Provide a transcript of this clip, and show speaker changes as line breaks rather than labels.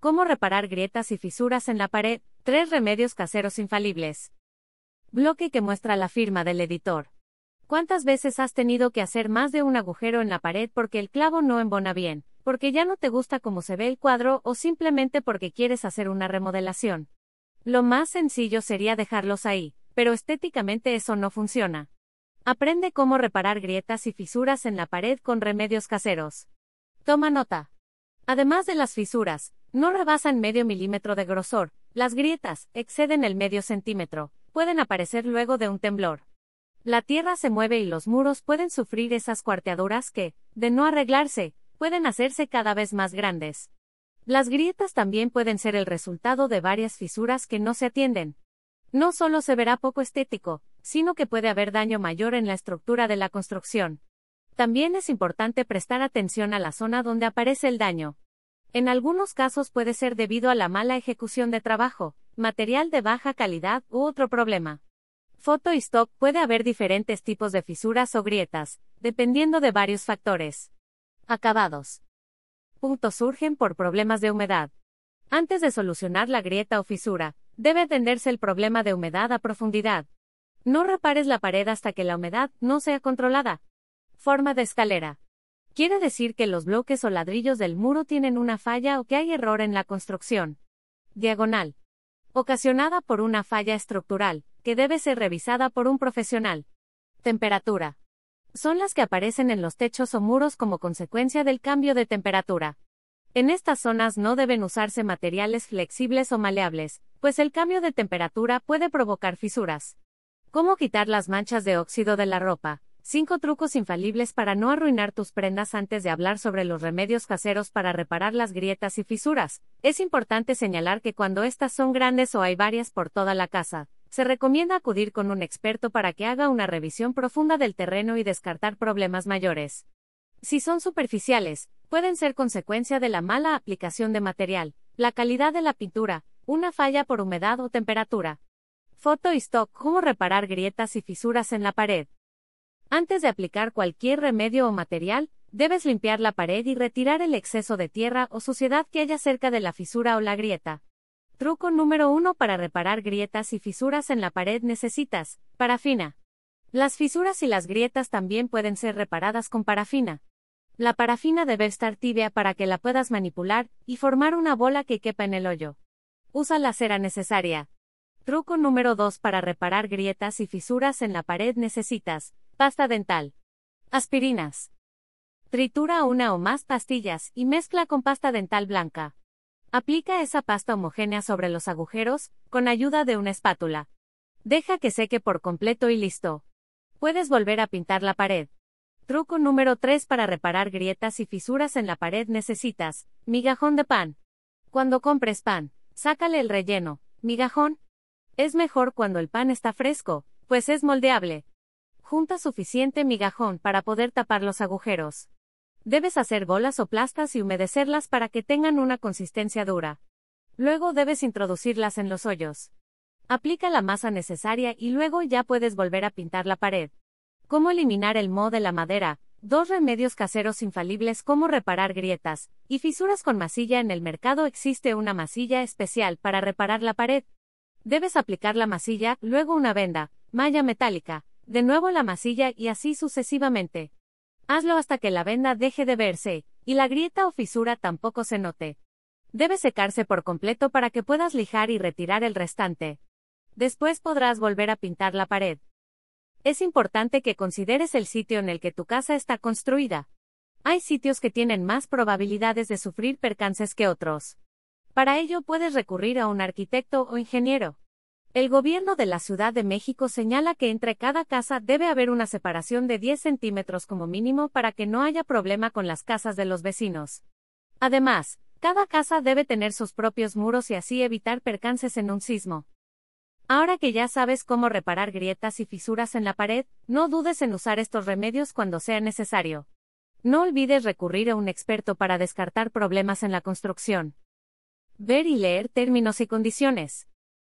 Cómo reparar grietas y fisuras en la pared. Tres remedios caseros infalibles. Bloque que muestra la firma del editor. ¿Cuántas veces has tenido que hacer más de un agujero en la pared porque el clavo no embona bien, porque ya no te gusta cómo se ve el cuadro o simplemente porque quieres hacer una remodelación? Lo más sencillo sería dejarlos ahí, pero estéticamente eso no funciona. Aprende cómo reparar grietas y fisuras en la pared con remedios caseros. Toma nota. Además de las fisuras, no rebasan medio milímetro de grosor, las grietas exceden el medio centímetro, pueden aparecer luego de un temblor. La tierra se mueve y los muros pueden sufrir esas cuarteaduras que, de no arreglarse, pueden hacerse cada vez más grandes. Las grietas también pueden ser el resultado de varias fisuras que no se atienden. No solo se verá poco estético, sino que puede haber daño mayor en la estructura de la construcción. También es importante prestar atención a la zona donde aparece el daño. En algunos casos puede ser debido a la mala ejecución de trabajo, material de baja calidad u otro problema. Foto y stock puede haber diferentes tipos de fisuras o grietas, dependiendo de varios factores. Acabados. Puntos surgen por problemas de humedad. Antes de solucionar la grieta o fisura, debe atenderse el problema de humedad a profundidad. No repares la pared hasta que la humedad no sea controlada. Forma de escalera. Quiere decir que los bloques o ladrillos del muro tienen una falla o que hay error en la construcción. Diagonal. Ocasionada por una falla estructural, que debe ser revisada por un profesional. Temperatura. Son las que aparecen en los techos o muros como consecuencia del cambio de temperatura. En estas zonas no deben usarse materiales flexibles o maleables, pues el cambio de temperatura puede provocar fisuras. ¿Cómo quitar las manchas de óxido de la ropa? 5 trucos infalibles para no arruinar tus prendas antes de hablar sobre los remedios caseros para reparar las grietas y fisuras. Es importante señalar que cuando estas son grandes o hay varias por toda la casa, se recomienda acudir con un experto para que haga una revisión profunda del terreno y descartar problemas mayores. Si son superficiales, pueden ser consecuencia de la mala aplicación de material, la calidad de la pintura, una falla por humedad o temperatura. Foto y stock, cómo reparar grietas y fisuras en la pared. Antes de aplicar cualquier remedio o material, debes limpiar la pared y retirar el exceso de tierra o suciedad que haya cerca de la fisura o la grieta. Truco número 1 para reparar grietas y fisuras en la pared necesitas parafina. Las fisuras y las grietas también pueden ser reparadas con parafina. La parafina debe estar tibia para que la puedas manipular y formar una bola que quepa en el hoyo. Usa la cera necesaria. Truco número 2 para reparar grietas y fisuras en la pared necesitas Pasta dental. Aspirinas. Tritura una o más pastillas y mezcla con pasta dental blanca. Aplica esa pasta homogénea sobre los agujeros, con ayuda de una espátula. Deja que seque por completo y listo. Puedes volver a pintar la pared. Truco número 3 para reparar grietas y fisuras en la pared necesitas, migajón de pan. Cuando compres pan, sácale el relleno, migajón. Es mejor cuando el pan está fresco, pues es moldeable, Junta suficiente migajón para poder tapar los agujeros. Debes hacer bolas o plastas y humedecerlas para que tengan una consistencia dura. Luego debes introducirlas en los hoyos. Aplica la masa necesaria y luego ya puedes volver a pintar la pared. ¿Cómo eliminar el moho de la madera? Dos remedios caseros infalibles cómo reparar grietas y fisuras con masilla en el mercado existe una masilla especial para reparar la pared. Debes aplicar la masilla, luego una venda, malla metálica, de nuevo la masilla y así sucesivamente. Hazlo hasta que la venda deje de verse, y la grieta o fisura tampoco se note. Debe secarse por completo para que puedas lijar y retirar el restante. Después podrás volver a pintar la pared. Es importante que consideres el sitio en el que tu casa está construida. Hay sitios que tienen más probabilidades de sufrir percances que otros. Para ello puedes recurrir a un arquitecto o ingeniero. El gobierno de la Ciudad de México señala que entre cada casa debe haber una separación de 10 centímetros como mínimo para que no haya problema con las casas de los vecinos. Además, cada casa debe tener sus propios muros y así evitar percances en un sismo. Ahora que ya sabes cómo reparar grietas y fisuras en la pared, no dudes en usar estos remedios cuando sea necesario. No olvides recurrir a un experto para descartar problemas en la construcción. Ver y leer términos y condiciones.